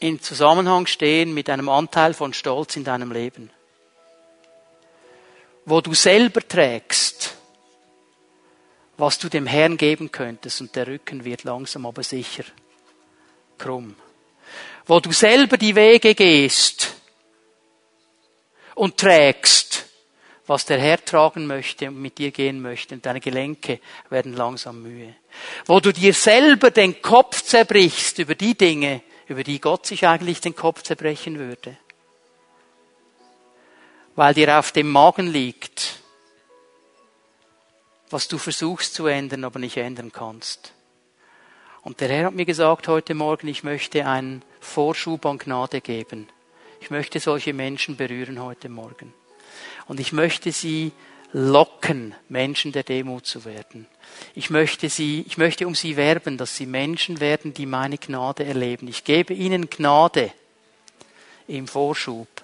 in Zusammenhang stehen mit einem Anteil von Stolz in deinem Leben wo du selber trägst, was du dem Herrn geben könntest und der Rücken wird langsam aber sicher krumm. Wo du selber die Wege gehst und trägst, was der Herr tragen möchte und mit dir gehen möchte und deine Gelenke werden langsam mühe. Wo du dir selber den Kopf zerbrichst über die Dinge, über die Gott sich eigentlich den Kopf zerbrechen würde. Weil dir auf dem Magen liegt, was du versuchst zu ändern, aber nicht ändern kannst. Und der Herr hat mir gesagt heute Morgen, ich möchte einen Vorschub an Gnade geben. Ich möchte solche Menschen berühren heute Morgen. Und ich möchte sie locken, Menschen der Demut zu werden. Ich möchte sie, ich möchte um sie werben, dass sie Menschen werden, die meine Gnade erleben. Ich gebe ihnen Gnade im Vorschub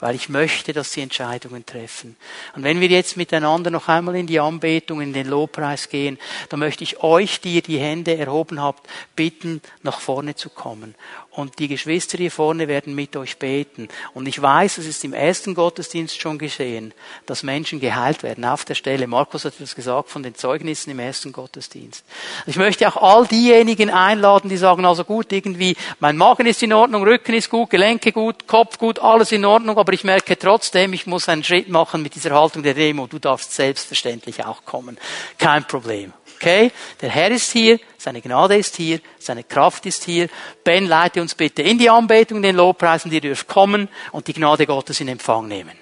weil ich möchte, dass sie Entscheidungen treffen. Und wenn wir jetzt miteinander noch einmal in die Anbetung, in den Lobpreis gehen, dann möchte ich euch, die ihr die Hände erhoben habt, bitten, nach vorne zu kommen. Und die Geschwister hier vorne werden mit euch beten. Und ich weiß, es ist im ersten Gottesdienst schon geschehen, dass Menschen geheilt werden auf der Stelle. Markus hat das gesagt von den Zeugnissen im ersten Gottesdienst. Ich möchte auch all diejenigen einladen, die sagen, also gut, irgendwie, mein Magen ist in Ordnung, Rücken ist gut, Gelenke gut, Kopf gut, alles in Ordnung, aber ich merke trotzdem, ich muss einen Schritt machen mit dieser Haltung der Demo. Du darfst selbstverständlich auch kommen. Kein Problem. Okay? Der Herr ist hier, seine Gnade ist hier, seine Kraft ist hier. Ben, leite uns bitte in die Anbetung, den Lobpreisen, die dürfen kommen und die Gnade Gottes in Empfang nehmen.